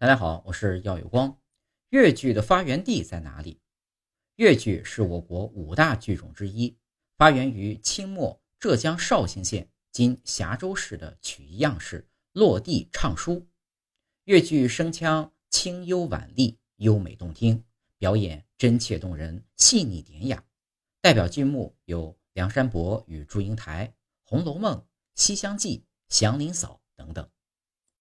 大家好我是耀有光。越剧的发源地在哪里？越剧是我国五大剧种之一发源于清末浙江绍兴县今峡州市的曲艺样式落地唱书。越剧声腔清幽婉丽优美动听表演真切动人细腻典雅。代表剧目有梁山伯与祝英台红楼梦西厢记祥林嫂等等。